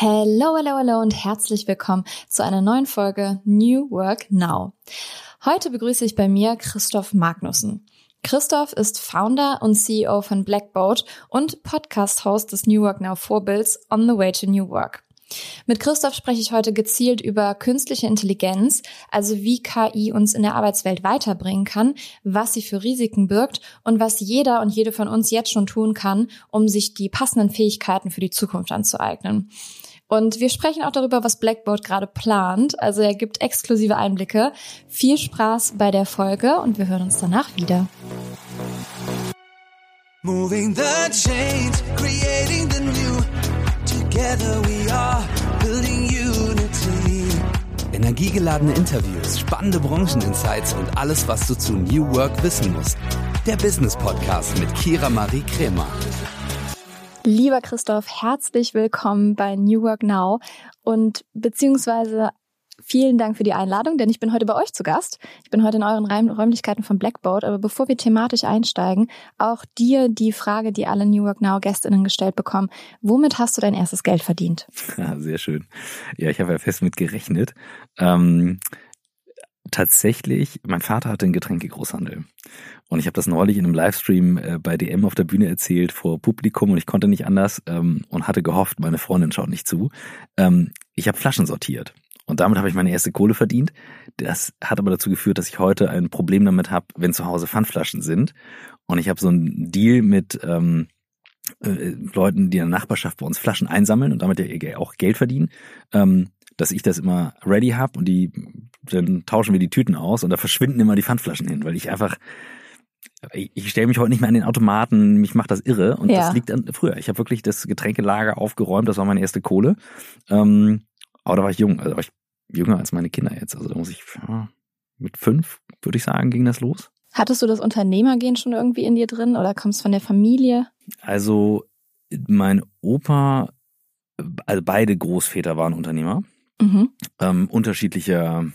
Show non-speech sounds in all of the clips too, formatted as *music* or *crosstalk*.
Hello, hello, hello und herzlich willkommen zu einer neuen Folge New Work Now. Heute begrüße ich bei mir Christoph Magnussen. Christoph ist Founder und CEO von Blackboat und Podcast-Host des New Work Now Vorbilds On the Way to New Work. Mit Christoph spreche ich heute gezielt über künstliche Intelligenz, also wie KI uns in der Arbeitswelt weiterbringen kann, was sie für Risiken birgt und was jeder und jede von uns jetzt schon tun kann, um sich die passenden Fähigkeiten für die Zukunft anzueignen. Und wir sprechen auch darüber, was Blackboard gerade plant. Also er gibt exklusive Einblicke. Viel Spaß bei der Folge und wir hören uns danach wieder. Moving the change, creating the new. Together we are building unity. Energiegeladene Interviews, spannende Brancheninsights und alles, was du zu New Work wissen musst. Der Business Podcast mit Kira Marie Kremer. Lieber Christoph, herzlich willkommen bei New Work Now und beziehungsweise vielen Dank für die Einladung, denn ich bin heute bei euch zu Gast. Ich bin heute in euren Räumlichkeiten von Blackboard, aber bevor wir thematisch einsteigen, auch dir die Frage, die alle New Work Now Gästinnen gestellt bekommen. Womit hast du dein erstes Geld verdient? Ja, *laughs* sehr schön. Ja, ich habe ja fest mit gerechnet. Ähm, tatsächlich, mein Vater hatte einen Getränkegroßhandel. Und ich habe das neulich in einem Livestream äh, bei DM auf der Bühne erzählt vor Publikum und ich konnte nicht anders ähm, und hatte gehofft, meine Freundin schaut nicht zu. Ähm, ich habe Flaschen sortiert. Und damit habe ich meine erste Kohle verdient. Das hat aber dazu geführt, dass ich heute ein Problem damit habe, wenn zu Hause Pfandflaschen sind. Und ich habe so einen Deal mit ähm, äh, Leuten, die in der Nachbarschaft bei uns Flaschen einsammeln und damit ja auch Geld verdienen. Ähm, dass ich das immer ready habe und die dann tauschen wir die Tüten aus und da verschwinden immer die Pfandflaschen hin, weil ich einfach ich stelle mich heute nicht mehr an den Automaten, mich macht das irre und ja. das liegt an früher. Ich habe wirklich das Getränkelager aufgeräumt, das war meine erste Kohle. Ähm, aber da war ich jung, also war ich jünger als meine Kinder jetzt. Also da muss ich ja, mit fünf, würde ich sagen, ging das los. Hattest du das Unternehmergehen schon irgendwie in dir drin oder kommst von der Familie? Also mein Opa, also beide Großväter waren Unternehmer, mhm. ähm, unterschiedlicher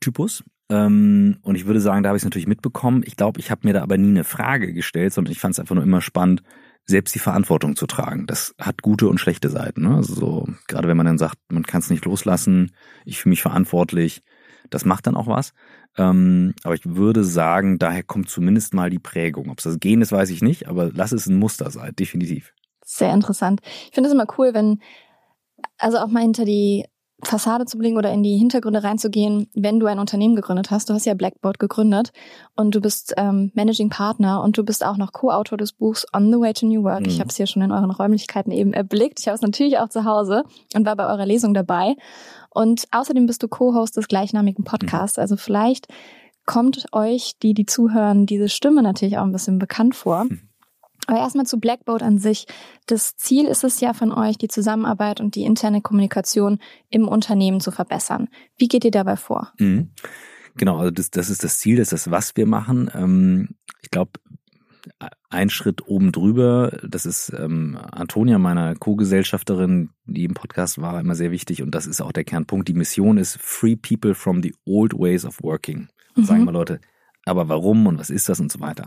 Typus. Ähm, und ich würde sagen, da habe ich es natürlich mitbekommen. Ich glaube, ich habe mir da aber nie eine Frage gestellt, sondern ich fand es einfach nur immer spannend, selbst die Verantwortung zu tragen. Das hat gute und schlechte Seiten. Ne? Also so, gerade wenn man dann sagt, man kann es nicht loslassen, ich fühle mich verantwortlich, das macht dann auch was. Ähm, aber ich würde sagen, daher kommt zumindest mal die Prägung. Ob es das Gen ist, weiß ich nicht, aber lass es ein Muster sein, definitiv. Sehr interessant. Ich finde es immer cool, wenn, also auch mal hinter die Fassade zu blicken oder in die Hintergründe reinzugehen, wenn du ein Unternehmen gegründet hast. Du hast ja Blackboard gegründet und du bist ähm, Managing Partner und du bist auch noch Co-Autor des Buchs On the Way to New Work. Mhm. Ich habe es hier schon in euren Räumlichkeiten eben erblickt. Ich habe es natürlich auch zu Hause und war bei eurer Lesung dabei. Und außerdem bist du Co-Host des gleichnamigen Podcasts. Also vielleicht kommt euch, die die zuhören, diese Stimme natürlich auch ein bisschen bekannt vor. Mhm. Aber erstmal zu Blackboard an sich. Das Ziel ist es ja von euch, die Zusammenarbeit und die interne Kommunikation im Unternehmen zu verbessern. Wie geht ihr dabei vor? Mhm. Genau, also das, das ist das Ziel, das ist das, was wir machen. Ähm, ich glaube, ein Schritt oben drüber, das ist ähm, Antonia, meiner Co-Gesellschafterin, die im Podcast war, immer sehr wichtig und das ist auch der Kernpunkt. Die Mission ist Free People from the Old Ways of Working. Mhm. Sagen wir Leute, aber warum und was ist das und so weiter.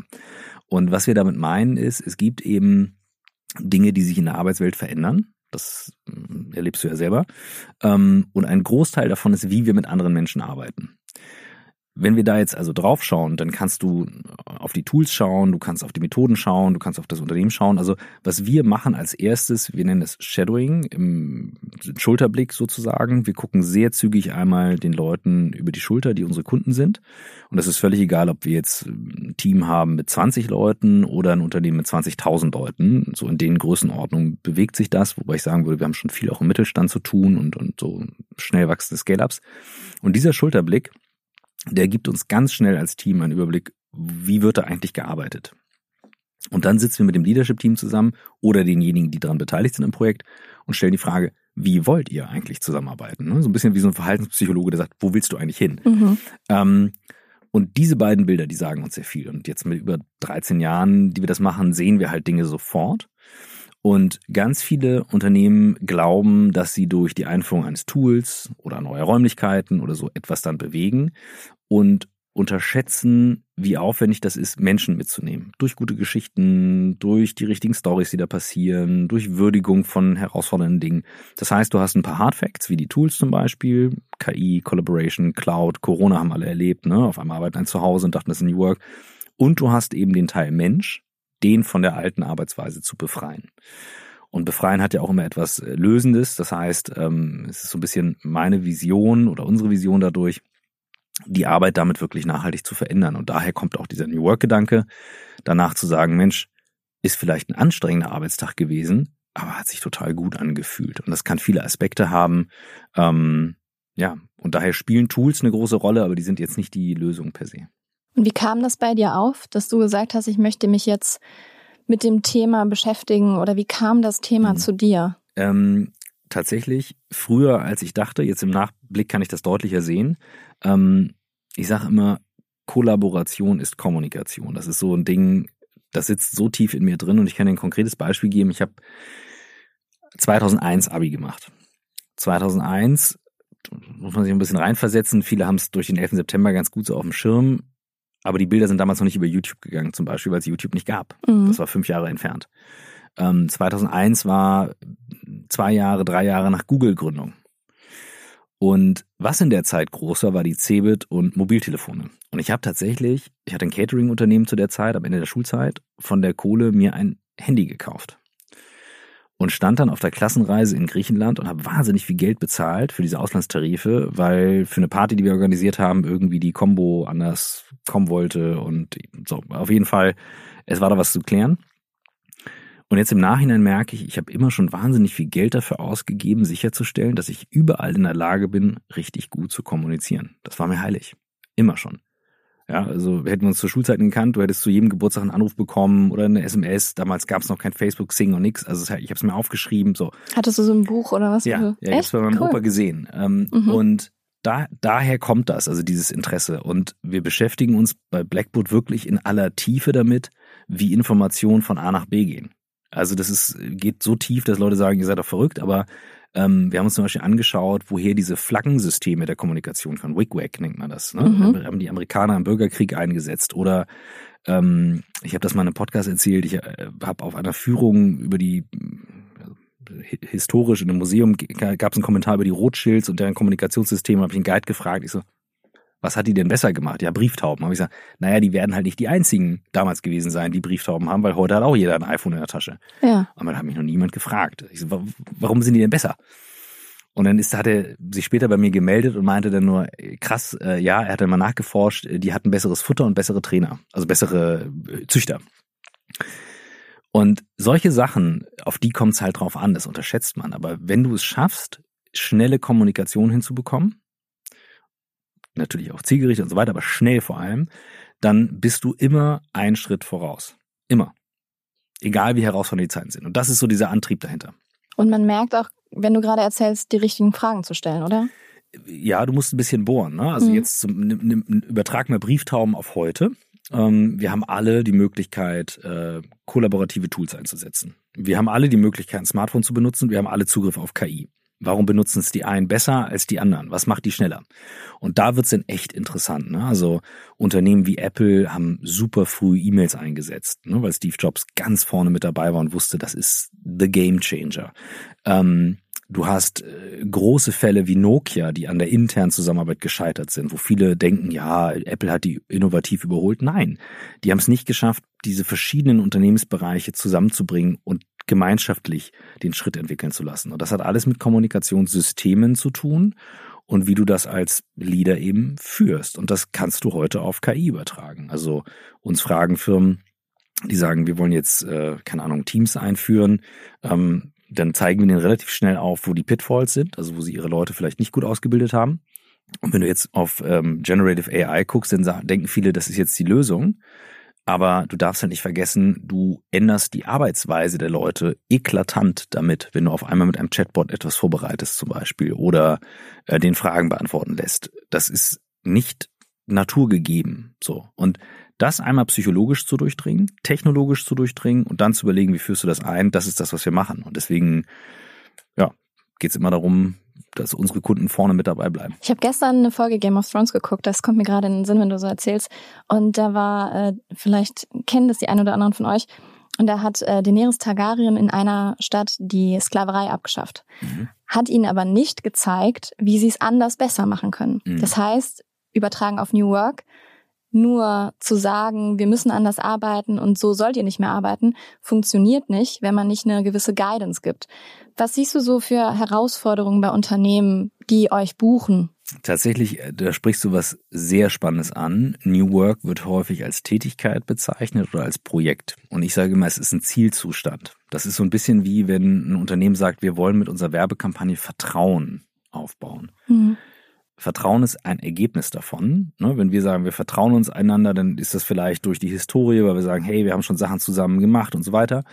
Und was wir damit meinen ist, es gibt eben Dinge, die sich in der Arbeitswelt verändern. Das äh, erlebst du ja selber. Ähm, und ein Großteil davon ist, wie wir mit anderen Menschen arbeiten. Wenn wir da jetzt also drauf schauen, dann kannst du auf die Tools schauen, du kannst auf die Methoden schauen, du kannst auf das Unternehmen schauen. Also was wir machen als erstes, wir nennen es Shadowing, im Schulterblick sozusagen. Wir gucken sehr zügig einmal den Leuten über die Schulter, die unsere Kunden sind. Und das ist völlig egal, ob wir jetzt ein Team haben mit 20 Leuten oder ein Unternehmen mit 20.000 Leuten. So in den Größenordnungen bewegt sich das, wobei ich sagen würde, wir haben schon viel auch im Mittelstand zu tun und, und so schnell wachsende Scale-Ups. Und dieser Schulterblick, der gibt uns ganz schnell als Team einen Überblick, wie wird da eigentlich gearbeitet. Und dann sitzen wir mit dem Leadership-Team zusammen oder denjenigen, die daran beteiligt sind im Projekt und stellen die Frage, wie wollt ihr eigentlich zusammenarbeiten? Ne? So ein bisschen wie so ein Verhaltenspsychologe, der sagt, wo willst du eigentlich hin? Mhm. Ähm, und diese beiden Bilder, die sagen uns sehr viel. Und jetzt mit über 13 Jahren, die wir das machen, sehen wir halt Dinge sofort. Und ganz viele Unternehmen glauben, dass sie durch die Einführung eines Tools oder neuer Räumlichkeiten oder so etwas dann bewegen. Und unterschätzen, wie aufwendig das ist, Menschen mitzunehmen. Durch gute Geschichten, durch die richtigen Stories, die da passieren, durch Würdigung von herausfordernden Dingen. Das heißt, du hast ein paar Hardfacts, wie die Tools zum Beispiel, KI, Collaboration, Cloud, Corona haben alle erlebt, ne? Auf einmal arbeiten ein Zuhause und dachten, das ist New Work. Und du hast eben den Teil Mensch, den von der alten Arbeitsweise zu befreien. Und befreien hat ja auch immer etwas äh, Lösendes. Das heißt, ähm, es ist so ein bisschen meine Vision oder unsere Vision dadurch, die Arbeit damit wirklich nachhaltig zu verändern. Und daher kommt auch dieser New Work-Gedanke, danach zu sagen, Mensch, ist vielleicht ein anstrengender Arbeitstag gewesen, aber hat sich total gut angefühlt. Und das kann viele Aspekte haben. Ähm, ja, und daher spielen Tools eine große Rolle, aber die sind jetzt nicht die Lösung per se. Und wie kam das bei dir auf, dass du gesagt hast, ich möchte mich jetzt mit dem Thema beschäftigen oder wie kam das Thema mhm. zu dir? Ähm, tatsächlich früher, als ich dachte, jetzt im Nachblick kann ich das deutlicher sehen. Ähm, ich sage immer, Kollaboration ist Kommunikation. Das ist so ein Ding, das sitzt so tief in mir drin und ich kann dir ein konkretes Beispiel geben. Ich habe 2001 Abi gemacht. 2001 muss man sich ein bisschen reinversetzen. Viele haben es durch den 11. September ganz gut so auf dem Schirm. Aber die Bilder sind damals noch nicht über YouTube gegangen, zum Beispiel, weil es YouTube nicht gab. Mhm. Das war fünf Jahre entfernt. Ähm, 2001 war zwei Jahre, drei Jahre nach Google-Gründung. Und was in der Zeit groß war, war die Cebit und Mobiltelefone. Und ich habe tatsächlich, ich hatte ein Catering-Unternehmen zu der Zeit, am Ende der Schulzeit, von der Kohle mir ein Handy gekauft und stand dann auf der Klassenreise in Griechenland und habe wahnsinnig viel Geld bezahlt für diese Auslandstarife, weil für eine Party, die wir organisiert haben, irgendwie die Combo anders kommen wollte und so. Auf jeden Fall, es war da was zu klären. Und jetzt im Nachhinein merke ich, ich habe immer schon wahnsinnig viel Geld dafür ausgegeben, sicherzustellen, dass ich überall in der Lage bin, richtig gut zu kommunizieren. Das war mir heilig. Immer schon. Ja, also hätten wir uns zur Schulzeit gekannt, du hättest zu jedem Geburtstag einen Anruf bekommen oder eine SMS. Damals gab es noch kein Facebook, Sing und nix. Also ich habe es mir aufgeschrieben. So. Hattest du so ein Buch oder was? Ja, ja ich habe es bei meinem cool. Opa gesehen. Ähm, mhm. Und da, daher kommt das, also dieses Interesse. Und wir beschäftigen uns bei Blackboard wirklich in aller Tiefe damit, wie Informationen von A nach B gehen. Also das ist, geht so tief, dass Leute sagen, ihr seid doch verrückt, aber ähm, wir haben uns zum Beispiel angeschaut, woher diese Flaggensysteme der Kommunikation kommen. Wig-Wag nennt man das. Ne? Mhm. Haben die Amerikaner im Bürgerkrieg eingesetzt. Oder ähm, ich habe das mal in einem Podcast erzählt, ich äh, habe auf einer Führung über die äh, historisch in einem Museum gab es einen Kommentar über die Rothschilds und deren Kommunikationssysteme, habe ich einen Guide gefragt. Ich so, was hat die denn besser gemacht? Ja, Brieftauben. Habe ich gesagt, naja, die werden halt nicht die einzigen damals gewesen sein, die Brieftauben haben, weil heute hat auch jeder ein iPhone in der Tasche. Ja. Aber da hat mich noch niemand gefragt. Ich so, warum sind die denn besser? Und dann ist, hat er sich später bei mir gemeldet und meinte dann nur, krass, äh, ja, er hat dann mal nachgeforscht, die hatten besseres Futter und bessere Trainer, also bessere äh, Züchter. Und solche Sachen, auf die kommt es halt drauf an, das unterschätzt man. Aber wenn du es schaffst, schnelle Kommunikation hinzubekommen, natürlich auch zielgerichtet und so weiter, aber schnell vor allem, dann bist du immer einen Schritt voraus. Immer. Egal wie herausfordernd die Zeiten sind. Und das ist so dieser Antrieb dahinter. Und man merkt auch, wenn du gerade erzählst, die richtigen Fragen zu stellen, oder? Ja, du musst ein bisschen bohren. Ne? Also mhm. jetzt zum, übertrag mal Brieftauben auf heute. Ähm, wir haben alle die Möglichkeit, äh, kollaborative Tools einzusetzen. Wir haben alle die Möglichkeit, ein Smartphone zu benutzen. Wir haben alle Zugriff auf KI. Warum benutzen es die einen besser als die anderen? Was macht die schneller? Und da wird's dann echt interessant. Ne? Also Unternehmen wie Apple haben super früh E-Mails eingesetzt, ne? weil Steve Jobs ganz vorne mit dabei war und wusste, das ist the game changer. Ähm, du hast äh, große Fälle wie Nokia, die an der internen Zusammenarbeit gescheitert sind, wo viele denken, ja, Apple hat die innovativ überholt. Nein, die haben es nicht geschafft, diese verschiedenen Unternehmensbereiche zusammenzubringen und gemeinschaftlich den Schritt entwickeln zu lassen. Und das hat alles mit Kommunikationssystemen zu tun und wie du das als Leader eben führst. Und das kannst du heute auf KI übertragen. Also uns fragen Firmen, die sagen, wir wollen jetzt, äh, keine Ahnung, Teams einführen. Ähm, dann zeigen wir denen relativ schnell auf, wo die Pitfalls sind, also wo sie ihre Leute vielleicht nicht gut ausgebildet haben. Und wenn du jetzt auf ähm, Generative AI guckst, dann denken viele, das ist jetzt die Lösung. Aber du darfst halt nicht vergessen, du änderst die Arbeitsweise der Leute eklatant damit, wenn du auf einmal mit einem Chatbot etwas vorbereitest zum Beispiel oder äh, den Fragen beantworten lässt. Das ist nicht naturgegeben. So. Und das einmal psychologisch zu durchdringen, technologisch zu durchdringen und dann zu überlegen, wie führst du das ein, das ist das, was wir machen. Und deswegen, ja, geht es immer darum, dass unsere Kunden vorne mit dabei bleiben. Ich habe gestern eine Folge Game of Thrones geguckt, das kommt mir gerade in den Sinn, wenn du so erzählst. Und da war, äh, vielleicht kennen das die ein oder anderen von euch, und da hat äh, Daenerys Targaryen in einer Stadt die Sklaverei abgeschafft. Mhm. Hat ihnen aber nicht gezeigt, wie sie es anders besser machen können. Mhm. Das heißt, übertragen auf New Work, nur zu sagen, wir müssen anders arbeiten und so sollt ihr nicht mehr arbeiten, funktioniert nicht, wenn man nicht eine gewisse Guidance gibt. Was siehst du so für Herausforderungen bei Unternehmen, die euch buchen? Tatsächlich, äh, da sprichst du was sehr Spannendes an. New Work wird häufig als Tätigkeit bezeichnet oder als Projekt. Und ich sage immer, es ist ein Zielzustand. Das ist so ein bisschen wie, wenn ein Unternehmen sagt, wir wollen mit unserer Werbekampagne Vertrauen aufbauen. Mhm. Vertrauen ist ein Ergebnis davon. Ne? Wenn wir sagen, wir vertrauen uns einander, dann ist das vielleicht durch die Historie, weil wir sagen, hey, wir haben schon Sachen zusammen gemacht und so weiter.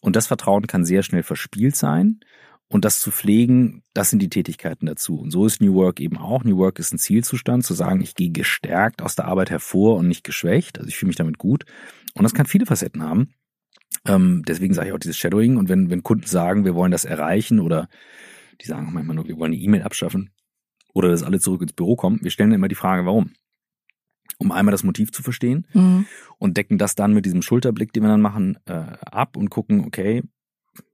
Und das Vertrauen kann sehr schnell verspielt sein. Und das zu pflegen, das sind die Tätigkeiten dazu. Und so ist New Work eben auch. New Work ist ein Zielzustand, zu sagen, ich gehe gestärkt aus der Arbeit hervor und nicht geschwächt. Also ich fühle mich damit gut. Und das kann viele Facetten haben. Ähm, deswegen sage ich auch dieses Shadowing. Und wenn, wenn Kunden sagen, wir wollen das erreichen oder die sagen manchmal nur, wir wollen die E-Mail abschaffen, oder dass alle zurück ins Büro kommen. Wir stellen immer die Frage, warum? Um einmal das Motiv zu verstehen mhm. und decken das dann mit diesem Schulterblick, den wir dann machen, äh, ab und gucken, okay,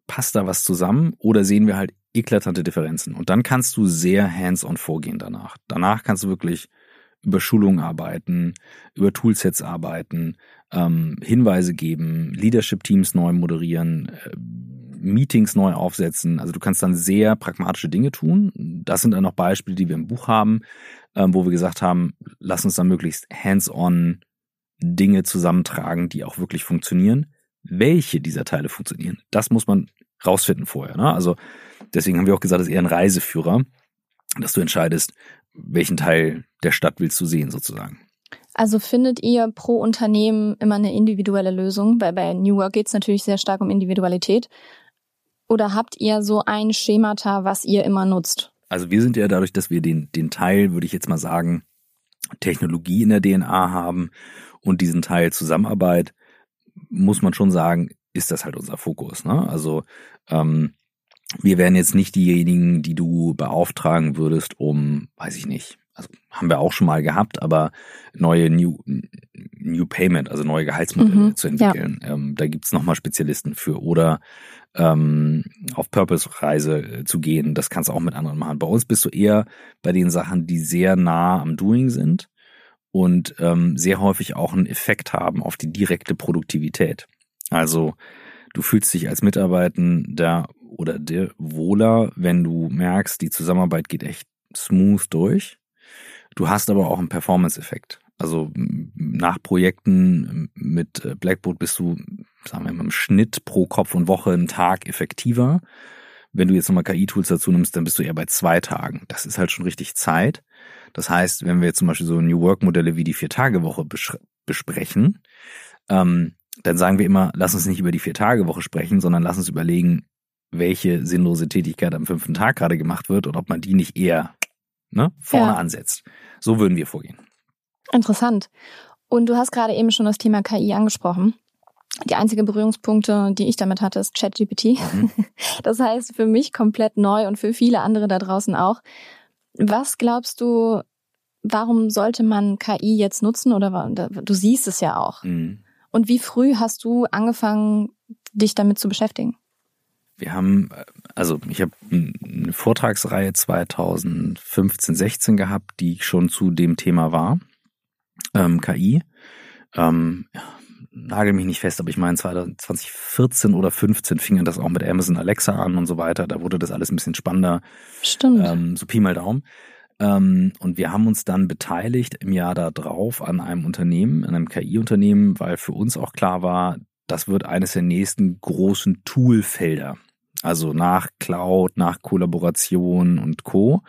passt da was zusammen oder sehen wir halt eklatante Differenzen? Und dann kannst du sehr hands-on vorgehen danach. Danach kannst du wirklich über Schulungen arbeiten, über Toolsets arbeiten, ähm, Hinweise geben, Leadership-Teams neu moderieren, äh, Meetings neu aufsetzen. Also du kannst dann sehr pragmatische Dinge tun. Das sind dann noch Beispiele, die wir im Buch haben, ähm, wo wir gesagt haben, lass uns dann möglichst hands-on Dinge zusammentragen, die auch wirklich funktionieren. Welche dieser Teile funktionieren, das muss man rausfinden vorher. Ne? Also deswegen haben wir auch gesagt, es ist eher ein Reiseführer, dass du entscheidest, welchen Teil der Stadt willst du sehen sozusagen. Also findet ihr pro Unternehmen immer eine individuelle Lösung? Weil bei New Work geht es natürlich sehr stark um Individualität. Oder habt ihr so ein Schemata, was ihr immer nutzt? Also wir sind ja dadurch, dass wir den, den Teil, würde ich jetzt mal sagen, Technologie in der DNA haben und diesen Teil Zusammenarbeit, muss man schon sagen, ist das halt unser Fokus. Ne? Also ähm, wir wären jetzt nicht diejenigen, die du beauftragen würdest, um, weiß ich nicht, also haben wir auch schon mal gehabt, aber neue New, New Payment, also neue Gehaltsmodelle mhm, zu entwickeln. Ja. Ähm, da gibt's nochmal Spezialisten für. Oder ähm, auf Purpose-Reise äh, zu gehen, das kannst du auch mit anderen machen. Bei uns bist du eher bei den Sachen, die sehr nah am Doing sind und ähm, sehr häufig auch einen Effekt haben auf die direkte Produktivität. Also du fühlst dich als Mitarbeitender oder der wohler, wenn du merkst, die Zusammenarbeit geht echt smooth durch. Du hast aber auch einen Performance-Effekt. Also nach Projekten mit äh, Blackboard bist du, sagen wir mal, im Schnitt pro Kopf und Woche einen Tag effektiver. Wenn du jetzt nochmal KI-Tools dazu nimmst, dann bist du eher bei zwei Tagen. Das ist halt schon richtig Zeit. Das heißt, wenn wir jetzt zum Beispiel so New Work-Modelle wie die Vier-Tage-Woche besprechen, ähm, dann sagen wir immer, lass uns nicht über die Vier-Tage-Woche sprechen, sondern lass uns überlegen, welche sinnlose Tätigkeit am fünften Tag gerade gemacht wird und ob man die nicht eher ne, vorne ja. ansetzt. So würden wir vorgehen. Interessant. Und du hast gerade eben schon das Thema KI angesprochen. Die einzige Berührungspunkte, die ich damit hatte, ist ChatGPT. Mhm. *laughs* Das heißt für mich komplett neu und für viele andere da draußen auch. Was glaubst du, warum sollte man KI jetzt nutzen oder du siehst es ja auch. Mhm. Und wie früh hast du angefangen, dich damit zu beschäftigen? Wir haben, also ich habe eine Vortragsreihe 2015, 16 gehabt, die schon zu dem Thema war, ähm, KI. Ähm, nagel mich nicht fest, aber ich meine 2014 oder 15 fing das auch mit Amazon Alexa an und so weiter. Da wurde das alles ein bisschen spannender. Stimmt. Ähm, so Pi mal Daumen. Ähm, und wir haben uns dann beteiligt im Jahr darauf an einem Unternehmen, an einem KI-Unternehmen, weil für uns auch klar war, das wird eines der nächsten großen Toolfelder. Also nach Cloud, nach Kollaboration und Co.,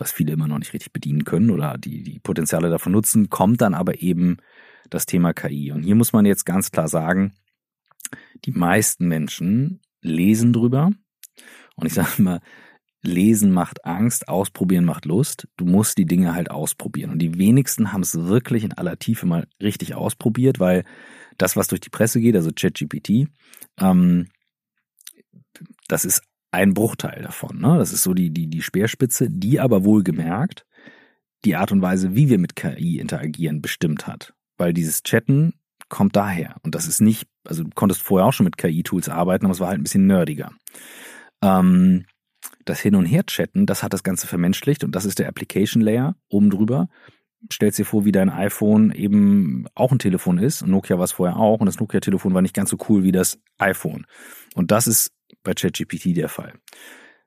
was viele immer noch nicht richtig bedienen können oder die, die Potenziale davon nutzen, kommt dann aber eben das Thema KI. Und hier muss man jetzt ganz klar sagen, die meisten Menschen lesen drüber. Und ich sage immer, Lesen macht Angst, ausprobieren macht Lust. Du musst die Dinge halt ausprobieren. Und die wenigsten haben es wirklich in aller Tiefe mal richtig ausprobiert, weil das, was durch die Presse geht, also ChatGPT, ähm, das ist ein Bruchteil davon. Ne? Das ist so die, die, die Speerspitze, die aber wohlgemerkt die Art und Weise, wie wir mit KI interagieren, bestimmt hat. Weil dieses Chatten kommt daher. Und das ist nicht, also du konntest vorher auch schon mit KI-Tools arbeiten, aber es war halt ein bisschen nerdiger. Ähm, das Hin- und Her-Chatten, das hat das Ganze vermenschlicht und das ist der Application Layer oben drüber. Stellst dir vor, wie dein iPhone eben auch ein Telefon ist. Nokia war es vorher auch. Und das Nokia-Telefon war nicht ganz so cool wie das iPhone. Und das ist bei ChatGPT der Fall.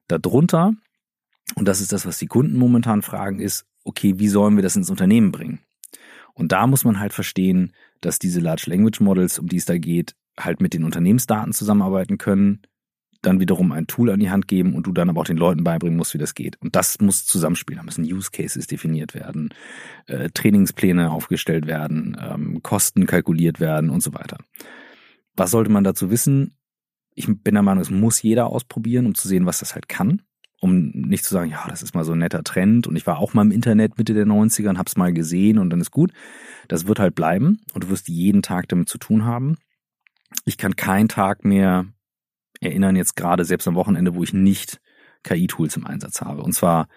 Darunter, und das ist das, was die Kunden momentan fragen, ist, okay, wie sollen wir das ins Unternehmen bringen? Und da muss man halt verstehen, dass diese Large Language Models, um die es da geht, halt mit den Unternehmensdaten zusammenarbeiten können, dann wiederum ein Tool an die Hand geben und du dann aber auch den Leuten beibringen musst, wie das geht. Und das muss zusammenspielen. Da müssen Use Cases definiert werden, äh, Trainingspläne aufgestellt werden, ähm, Kosten kalkuliert werden und so weiter. Was sollte man dazu wissen? Ich bin der Meinung, es muss jeder ausprobieren, um zu sehen, was das halt kann. Um nicht zu sagen, ja, das ist mal so ein netter Trend und ich war auch mal im Internet Mitte der 90er und hab's mal gesehen und dann ist gut. Das wird halt bleiben und du wirst jeden Tag damit zu tun haben. Ich kann keinen Tag mehr erinnern, jetzt gerade selbst am Wochenende, wo ich nicht KI-Tools im Einsatz habe. Und zwar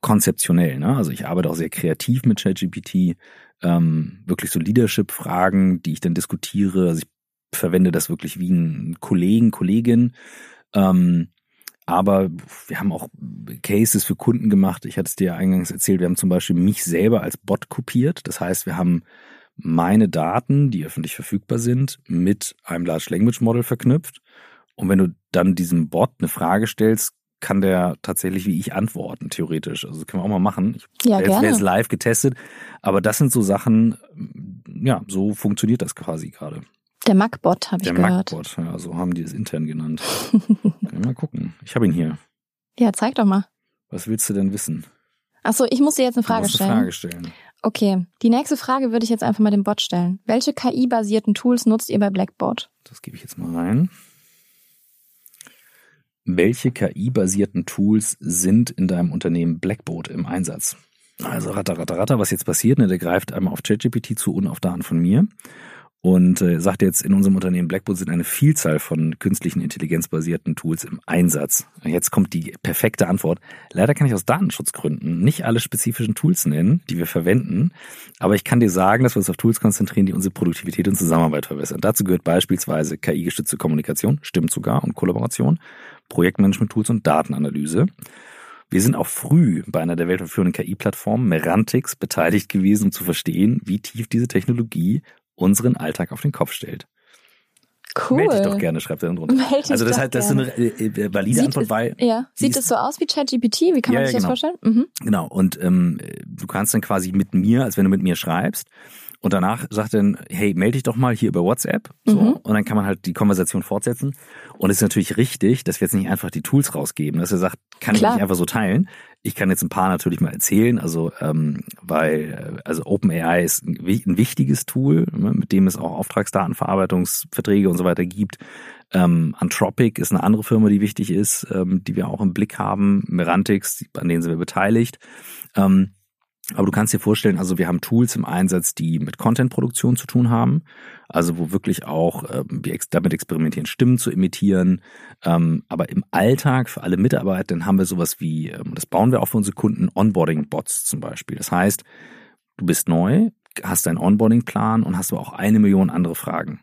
konzeptionell. Ne? Also ich arbeite auch sehr kreativ mit ChatGPT, ähm, wirklich so Leadership-Fragen, die ich dann diskutiere. Also ich verwende das wirklich wie ein Kollegen, Kollegin. Ähm, aber wir haben auch Cases für Kunden gemacht. Ich hatte es dir eingangs erzählt. Wir haben zum Beispiel mich selber als Bot kopiert. Das heißt, wir haben meine Daten, die öffentlich verfügbar sind, mit einem Large Language Model verknüpft. Und wenn du dann diesem Bot eine Frage stellst, kann der tatsächlich wie ich antworten, theoretisch. Also das können wir auch mal machen. Ich ja, jetzt wäre es live getestet. Aber das sind so Sachen, ja, so funktioniert das quasi gerade. Der Mac-Bot habe ich Der gehört. Mac-Bot, ja, so haben die es intern genannt. *laughs* Mal gucken. Ich habe ihn hier. Ja, zeig doch mal. Was willst du denn wissen? Achso, ich muss dir jetzt eine Frage stellen. Eine Frage stellen. Okay, die nächste Frage würde ich jetzt einfach mal dem Bot stellen. Welche KI-basierten Tools nutzt ihr bei Blackboard? Das gebe ich jetzt mal rein. Welche KI-basierten Tools sind in deinem Unternehmen Blackboard im Einsatz? Also ratter, ratter, ratter, was jetzt passiert, ne, der greift einmal auf ChatGPT zu und auf Daten von mir und äh, sagt jetzt, in unserem Unternehmen Blackboard sind eine Vielzahl von künstlichen intelligenzbasierten Tools im Einsatz. Jetzt kommt die perfekte Antwort. Leider kann ich aus Datenschutzgründen nicht alle spezifischen Tools nennen, die wir verwenden, aber ich kann dir sagen, dass wir uns auf Tools konzentrieren, die unsere Produktivität und Zusammenarbeit verbessern. Dazu gehört beispielsweise KI-gestützte Kommunikation, stimmt sogar und Kollaboration, Projektmanagement-Tools und Datenanalyse. Wir sind auch früh bei einer der weltweit führenden KI-Plattformen, Merantix, beteiligt gewesen, um zu verstehen, wie tief diese Technologie unseren Alltag auf den Kopf stellt. Cool. Meld dich doch gerne, schreibt er dann drunter. Meld also das heißt, das ist eine äh, äh, valide Sieht Antwort, es- weil Ja, sieht es so aus wie ChatGPT? Wie kann man Ja, sich ja, das genau. vorstellen? Mhm. Genau, und ähm, du kannst dann quasi mit mir, als wenn du mit mir schreibst, und danach sagt dann, hey, melde dich doch mal hier über WhatsApp. So, Mhm. und dann kann man halt die Konversation fortsetzen. Und es ist natürlich richtig, dass wir jetzt nicht einfach die Tools rausgeben, dass er sagt, kann Klar. ich nicht einfach so teilen. Ich kann jetzt ein paar natürlich mal erzählen, also ähm, weil also OpenAI ist ein wichtiges Tool, ne, mit dem es auch Auftragsdatenverarbeitungsverträge und so weiter gibt. Ähm, Anthropic ist eine andere Firma, die wichtig ist, ähm, die wir auch im Blick haben. Merantix, an denen sind wir beteiligt. Ähm, aber du kannst dir vorstellen, also wir haben Tools im Einsatz, die mit Content-Produktion zu tun haben, also wo wirklich auch ähm, wir ex damit experimentieren, Stimmen zu imitieren. Ähm, aber im Alltag für alle Mitarbeiter haben wir sowas wie, ähm, das bauen wir auch für unsere Kunden, Onboarding-Bots zum Beispiel. Das heißt, du bist neu, hast deinen Onboarding-Plan und hast aber auch eine Million andere Fragen.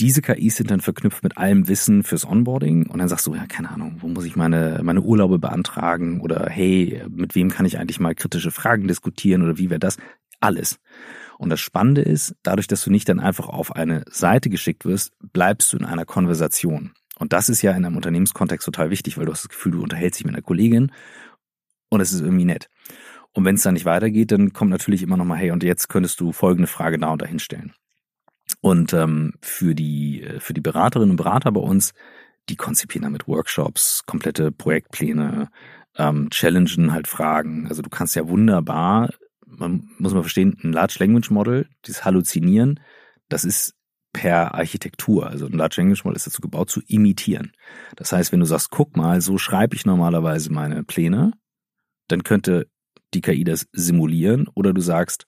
Diese KIs sind dann verknüpft mit allem Wissen fürs Onboarding und dann sagst du, ja, keine Ahnung, wo muss ich meine, meine Urlaube beantragen oder hey, mit wem kann ich eigentlich mal kritische Fragen diskutieren oder wie wäre das? Alles. Und das Spannende ist, dadurch, dass du nicht dann einfach auf eine Seite geschickt wirst, bleibst du in einer Konversation. Und das ist ja in einem Unternehmenskontext total wichtig, weil du hast das Gefühl, du unterhältst dich mit einer Kollegin und es ist irgendwie nett. Und wenn es dann nicht weitergeht, dann kommt natürlich immer noch mal, hey, und jetzt könntest du folgende Frage da und dahin stellen. Und ähm, für die äh, für die Beraterinnen und Berater bei uns, die konzipieren damit Workshops, komplette Projektpläne, ähm, challengen halt Fragen. Also du kannst ja wunderbar, man muss mal verstehen, ein Large Language Model, dieses Halluzinieren, das ist per Architektur. Also ein Large Language Model ist dazu gebaut, zu imitieren. Das heißt, wenn du sagst, guck mal, so schreibe ich normalerweise meine Pläne, dann könnte die KI das simulieren oder du sagst,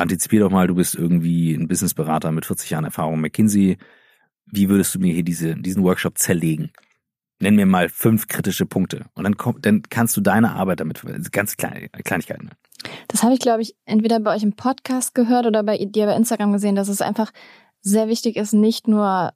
antizipier doch mal, du bist irgendwie ein Businessberater mit 40 Jahren Erfahrung McKinsey. Wie würdest du mir hier diese, diesen Workshop zerlegen? Nenn mir mal fünf kritische Punkte. Und dann, komm, dann kannst du deine Arbeit damit, ganz kleine Kleinigkeiten. Das habe ich, glaube ich, entweder bei euch im Podcast gehört oder bei dir bei Instagram gesehen, dass es einfach sehr wichtig ist, nicht nur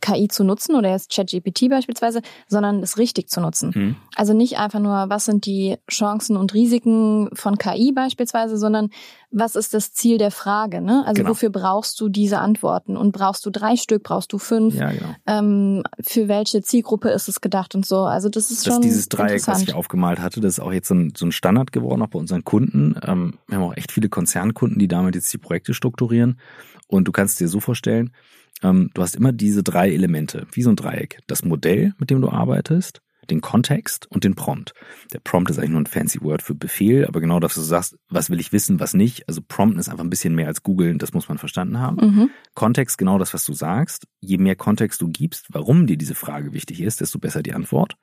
KI zu nutzen oder jetzt ChatGPT beispielsweise, sondern es richtig zu nutzen. Mhm. Also nicht einfach nur, was sind die Chancen und Risiken von KI beispielsweise, sondern was ist das Ziel der Frage? Ne? Also genau. wofür brauchst du diese Antworten? Und brauchst du drei Stück, brauchst du fünf? Ja, genau. Ähm, für welche Zielgruppe ist es gedacht und so? Also das ist das schon dieses Dreieck, was ich aufgemalt hatte, das ist auch jetzt so ein, so ein Standard geworden, auch bei unseren Kunden. Ähm, wir haben auch echt viele Konzernkunden, die damit jetzt die Projekte strukturieren. Und du kannst dir so vorstellen, ähm, du hast immer diese drei Elemente, wie so ein Dreieck. Das Modell, mit dem du arbeitest, den Kontext und den Prompt. Der Prompt ist eigentlich nur ein fancy Word für Befehl, aber genau, dass du sagst, was will ich wissen, was nicht. Also Prompt ist einfach ein bisschen mehr als googeln, das muss man verstanden haben. Mhm. Kontext, genau das, was du sagst. Je mehr Kontext du gibst, warum dir diese Frage wichtig ist, desto besser die Antwort.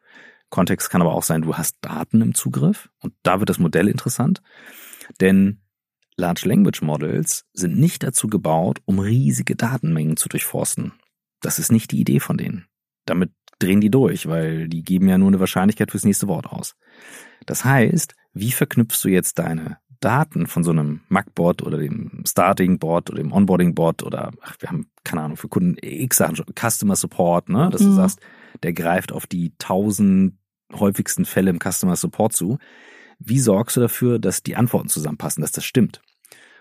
Kontext kann aber auch sein, du hast Daten im Zugriff und da wird das Modell interessant. Denn Large Language Models sind nicht dazu gebaut, um riesige Datenmengen zu durchforsten. Das ist nicht die Idee von denen. Damit drehen die durch, weil die geben ja nur eine Wahrscheinlichkeit fürs nächste Wort aus. Das heißt, wie verknüpfst du jetzt deine Daten von so einem Mac-Bot oder dem Starting-Bot oder dem Onboarding-Bot oder, ach, wir haben, keine Ahnung, für Kunden x Sachen, Customer Support, ne, dass mhm. du sagst, der greift auf die tausend häufigsten Fälle im Customer Support zu. Wie sorgst du dafür, dass die Antworten zusammenpassen, dass das stimmt?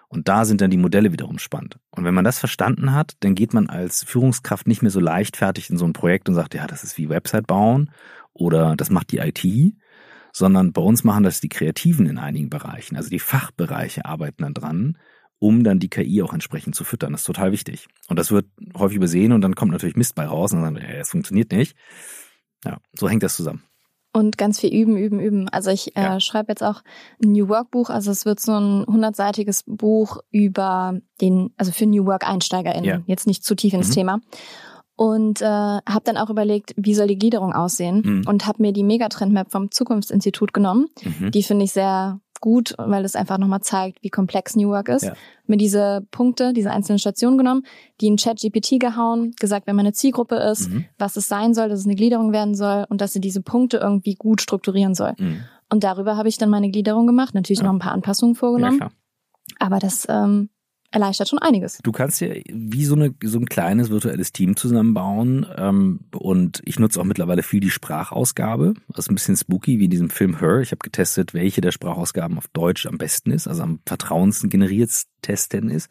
Und da sind dann die Modelle wiederum spannend. Und wenn man das verstanden hat, dann geht man als Führungskraft nicht mehr so leichtfertig in so ein Projekt und sagt, ja, das ist wie Website bauen oder das macht die IT, sondern bei uns machen das die Kreativen in einigen Bereichen. Also die Fachbereiche arbeiten dann dran, um dann die KI auch entsprechend zu füttern. Das ist total wichtig. Und das wird häufig übersehen und dann kommt natürlich Mist bei raus und dann sagen, es funktioniert nicht. Ja, so hängt das zusammen und ganz viel üben, üben, üben. Also ich äh, ja. schreibe jetzt auch ein New Work Buch. Also es wird so ein hundertseitiges Buch über den, also für New Work EinsteigerInnen. Ja. Jetzt nicht zu tief ins mhm. Thema. Und äh, habe dann auch überlegt, wie soll die Gliederung aussehen mhm. und habe mir die Megatrend Map vom Zukunftsinstitut genommen. Mhm. Die finde ich sehr gut, weil es einfach nochmal zeigt, wie komplex New Work ist. Ja. Mir diese Punkte, diese einzelnen Stationen genommen, die in Chat GPT gehauen, gesagt, wenn man eine Zielgruppe ist, mhm. was es sein soll, dass es eine Gliederung werden soll und dass sie diese Punkte irgendwie gut strukturieren soll. Mhm. Und darüber habe ich dann meine Gliederung gemacht, natürlich ja. noch ein paar Anpassungen vorgenommen. Ja, aber das ähm, erleichtert schon einiges. Du kannst ja wie so, eine, so ein kleines virtuelles Team zusammenbauen ähm, und ich nutze auch mittlerweile viel die Sprachausgabe. Das ist ein bisschen spooky, wie in diesem Film Her. Ich habe getestet, welche der Sprachausgaben auf Deutsch am besten ist, also am vertrauensgeneriertsten ist.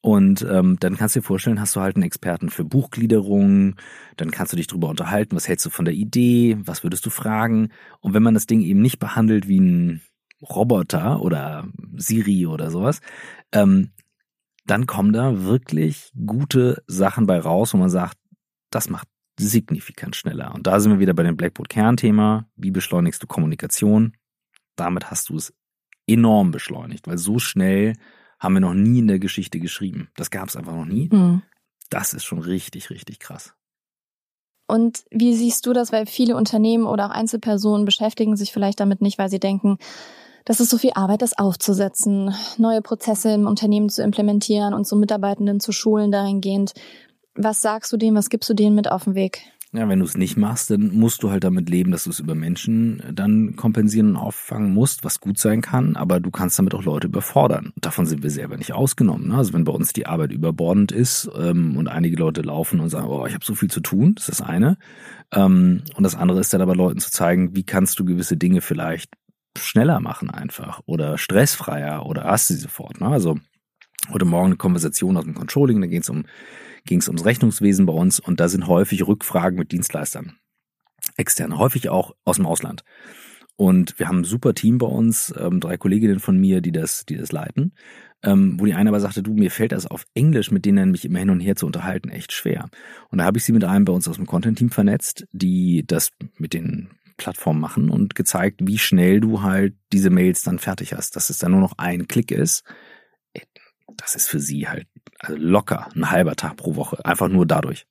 Und ähm, dann kannst du dir vorstellen, hast du halt einen Experten für Buchgliederung, dann kannst du dich drüber unterhalten, was hältst du von der Idee, was würdest du fragen. Und wenn man das Ding eben nicht behandelt wie ein Roboter oder Siri oder sowas, ähm, dann kommen da wirklich gute Sachen bei raus, wo man sagt, das macht signifikant schneller. Und da sind wir wieder bei dem Blackboard-Kernthema. Wie beschleunigst du Kommunikation? Damit hast du es enorm beschleunigt, weil so schnell haben wir noch nie in der Geschichte geschrieben. Das gab es einfach noch nie. Mhm. Das ist schon richtig, richtig krass. Und wie siehst du das? Weil viele Unternehmen oder auch Einzelpersonen beschäftigen sich vielleicht damit nicht, weil sie denken, das ist so viel Arbeit, das aufzusetzen, neue Prozesse im Unternehmen zu implementieren und so Mitarbeitenden zu schulen dahingehend. Was sagst du denen, was gibst du denen mit auf den Weg? Ja, wenn du es nicht machst, dann musst du halt damit leben, dass du es über Menschen dann kompensieren und auffangen musst, was gut sein kann, aber du kannst damit auch Leute überfordern. Davon sind wir selber nicht ausgenommen. Ne? Also wenn bei uns die Arbeit überbordend ist ähm, und einige Leute laufen und sagen, oh, ich habe so viel zu tun, das ist das eine. Ähm, und das andere ist dann aber Leuten zu zeigen, wie kannst du gewisse Dinge vielleicht schneller machen einfach oder stressfreier oder hast du sie sofort. Ne? Also heute Morgen eine Konversation aus dem Controlling, da ging es um, ging es ums Rechnungswesen bei uns und da sind häufig Rückfragen mit Dienstleistern. Externe, häufig auch aus dem Ausland. Und wir haben ein super Team bei uns, ähm, drei Kolleginnen von mir, die das, die das leiten, ähm, wo die eine aber sagte, du, mir fällt das auf Englisch, mit denen mich immer hin und her zu unterhalten, echt schwer. Und da habe ich sie mit einem bei uns aus dem Content-Team vernetzt, die das mit den Plattform machen und gezeigt, wie schnell du halt diese Mails dann fertig hast, dass es dann nur noch ein Klick ist. Das ist für sie halt also locker ein halber Tag pro Woche, einfach nur dadurch.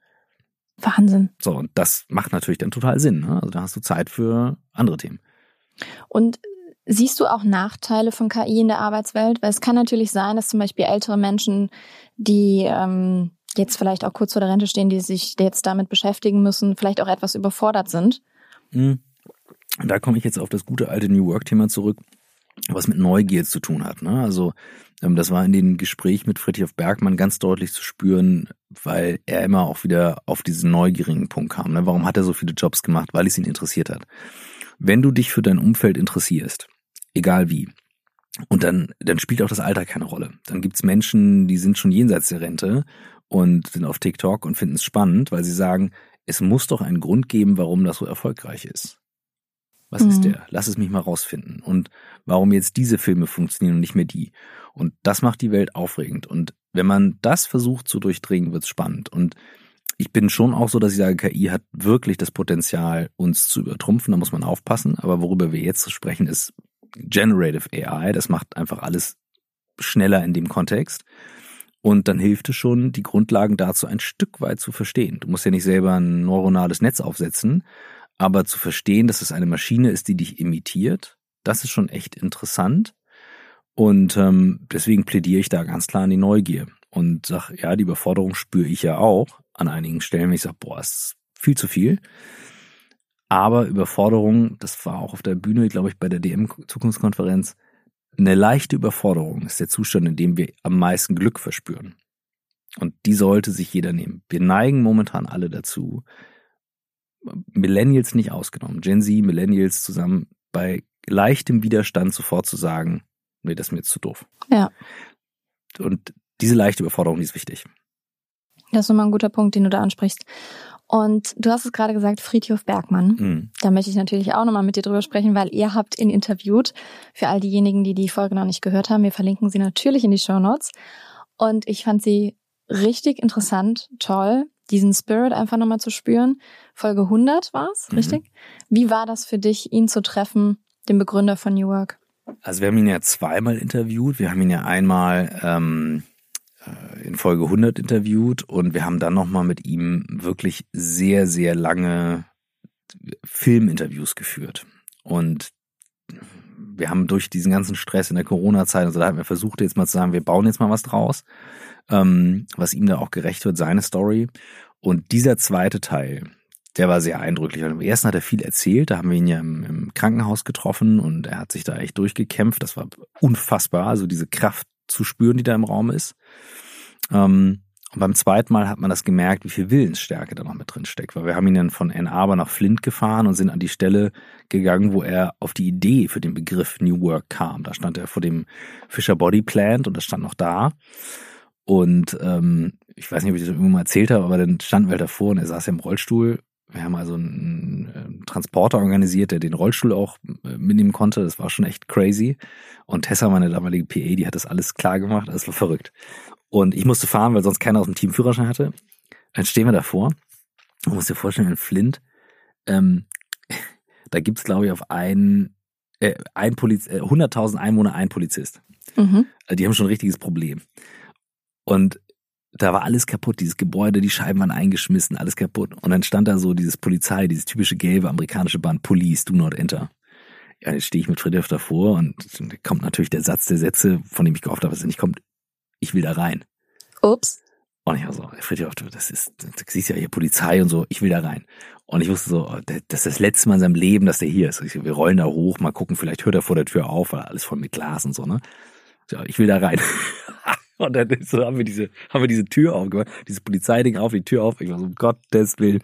Wahnsinn. So, und das macht natürlich dann total Sinn. Ne? Also da hast du Zeit für andere Themen. Und siehst du auch Nachteile von KI in der Arbeitswelt? Weil es kann natürlich sein, dass zum Beispiel ältere Menschen, die ähm, jetzt vielleicht auch kurz vor der Rente stehen, die sich jetzt damit beschäftigen müssen, vielleicht auch etwas überfordert sind? Mhm. Da komme ich jetzt auf das gute alte New Work-Thema zurück, was mit Neugier zu tun hat. Ne? Also ähm, das war in dem Gespräch mit Friedrich Bergmann ganz deutlich zu spüren, weil er immer auch wieder auf diesen neugierigen Punkt kam. Ne? Warum hat er so viele Jobs gemacht? Weil es ihn interessiert hat. Wenn du dich für dein Umfeld interessierst, egal wie, und dann, dann spielt auch das Alter keine Rolle. Dann gibt's Menschen, die sind schon jenseits der Rente und sind auf TikTok und finden es spannend, weil sie sagen, es muss doch einen Grund geben, warum das so erfolgreich ist. Was mhm. ist der? Lass es mich mal rausfinden. Und warum jetzt diese Filme funktionieren und nicht mehr die. Und das macht die Welt aufregend. Und wenn man das versucht zu durchdringen, wird's spannend. Und ich bin schon auch so, dass ich sage, KI hat wirklich das Potenzial, uns zu übertrumpfen. Da muss man aufpassen. Aber worüber wir jetzt sprechen, ist Generative AI. Das macht einfach alles schneller in dem Kontext. Und dann hilft es schon, die Grundlagen dazu ein Stück weit zu verstehen. Du musst ja nicht selber ein neuronales Netz aufsetzen, aber zu verstehen, dass es eine Maschine ist, die dich imitiert, das ist schon echt interessant. Und ähm, deswegen plädiere ich da ganz klar an die Neugier und sag, ja, die Überforderung spüre ich ja auch an einigen Stellen, wenn ich sage, boah, ist viel zu viel. Aber Überforderung, das war auch auf der Bühne, glaube ich, bei der DM-Zukunftskonferenz, eine leichte Überforderung ist der Zustand, in dem wir am meisten Glück verspüren. Und die sollte sich jeder nehmen. Wir neigen momentan alle dazu, Millennials nicht ausgenommen, Gen Z, Millennials zusammen bei leichtem Widerstand sofort zu sagen, nee, das ist mir jetzt zu doof. Ja. Und diese leichte Überforderung, die ist wichtig. Das ist nochmal ein guter Punkt, den du da ansprichst. Und du hast es gerade gesagt, Friedhof Bergmann. Mhm. Da möchte ich natürlich auch nochmal mit dir drüber sprechen, weil ihr habt ihn interviewt. Für all diejenigen, die die Folge noch nicht gehört haben, wir verlinken sie natürlich in die Show Notes. Und ich fand sie richtig interessant, toll, diesen Spirit einfach nochmal zu spüren. Folge 100 war es, mhm. richtig? Wie war das für dich, ihn zu treffen, den Begründer von New Work? Also wir haben ihn ja zweimal interviewt. Wir haben ihn ja einmal ähm, äh, in Folge 100 interviewt und wir haben dann nochmal mit ihm wirklich sehr, sehr lange Filminterviews geführt. Und wir haben durch diesen ganzen Stress in der Corona-Zeit, also da haben wir versucht jetzt mal zu sagen, wir bauen jetzt mal was draus, ähm, was ihm da auch gerecht wird, seine Story. Und dieser zweite Teil, der war sehr eindrücklich. Im ersten hat er viel erzählt, da haben wir ihn ja im, im Krankenhaus getroffen und er hat sich da echt durchgekämpft. Das war unfassbar, also diese Kraft zu spüren, die da im Raum ist. Ähm, und beim zweiten Mal hat man das gemerkt, wie viel Willensstärke da noch mit drin steckt. Weil wir haben ihn dann von Ann Arbor nach Flint gefahren und sind an die Stelle gegangen, wo er auf die Idee für den Begriff New Work kam. Da stand er vor dem Fisher Body Plant und das stand noch da. Und ähm, ich weiß nicht, ob ich das irgendwann mal erzählt habe, aber dann standen wir halt davor und er saß ja im Rollstuhl. Wir haben also einen, einen Transporter organisiert, der den Rollstuhl auch äh, mitnehmen konnte. Das war schon echt crazy. Und Tessa, meine damalige PA, die hat das alles klar gemacht. Das war verrückt. Und ich musste fahren, weil sonst keiner aus dem Team Führerschein hatte. Dann stehen wir davor. Du musst dir vorstellen, in Flint, ähm, *laughs* da gibt's glaube ich, auf einen, äh, ein Poliz äh, 100.000 Einwohner ein Polizist. Mhm. Also die haben schon ein richtiges Problem. Und da war alles kaputt, dieses Gebäude, die Scheiben waren eingeschmissen, alles kaputt. Und dann stand da so dieses Polizei, dieses typische gelbe amerikanische Band, Police, do not enter. Ja, jetzt stehe ich mit Friedhof davor und dann kommt natürlich der Satz der Sätze, von dem ich gehofft habe, dass er nicht kommt ich will da rein. Ups. Und ich war so, Friedhof, das ist, du siehst ja hier Polizei und so, ich will da rein. Und ich wusste so, das ist das letzte Mal in seinem Leben, dass der hier ist. Wir rollen da hoch, mal gucken, vielleicht hört er vor der Tür auf, weil alles voll mit Glas und so, ne? So, ich will da rein. *laughs* und dann so haben wir diese, haben wir diese Tür aufgemacht, dieses Polizeiding auf, die Tür auf. Ich war so, um Gottes Willen.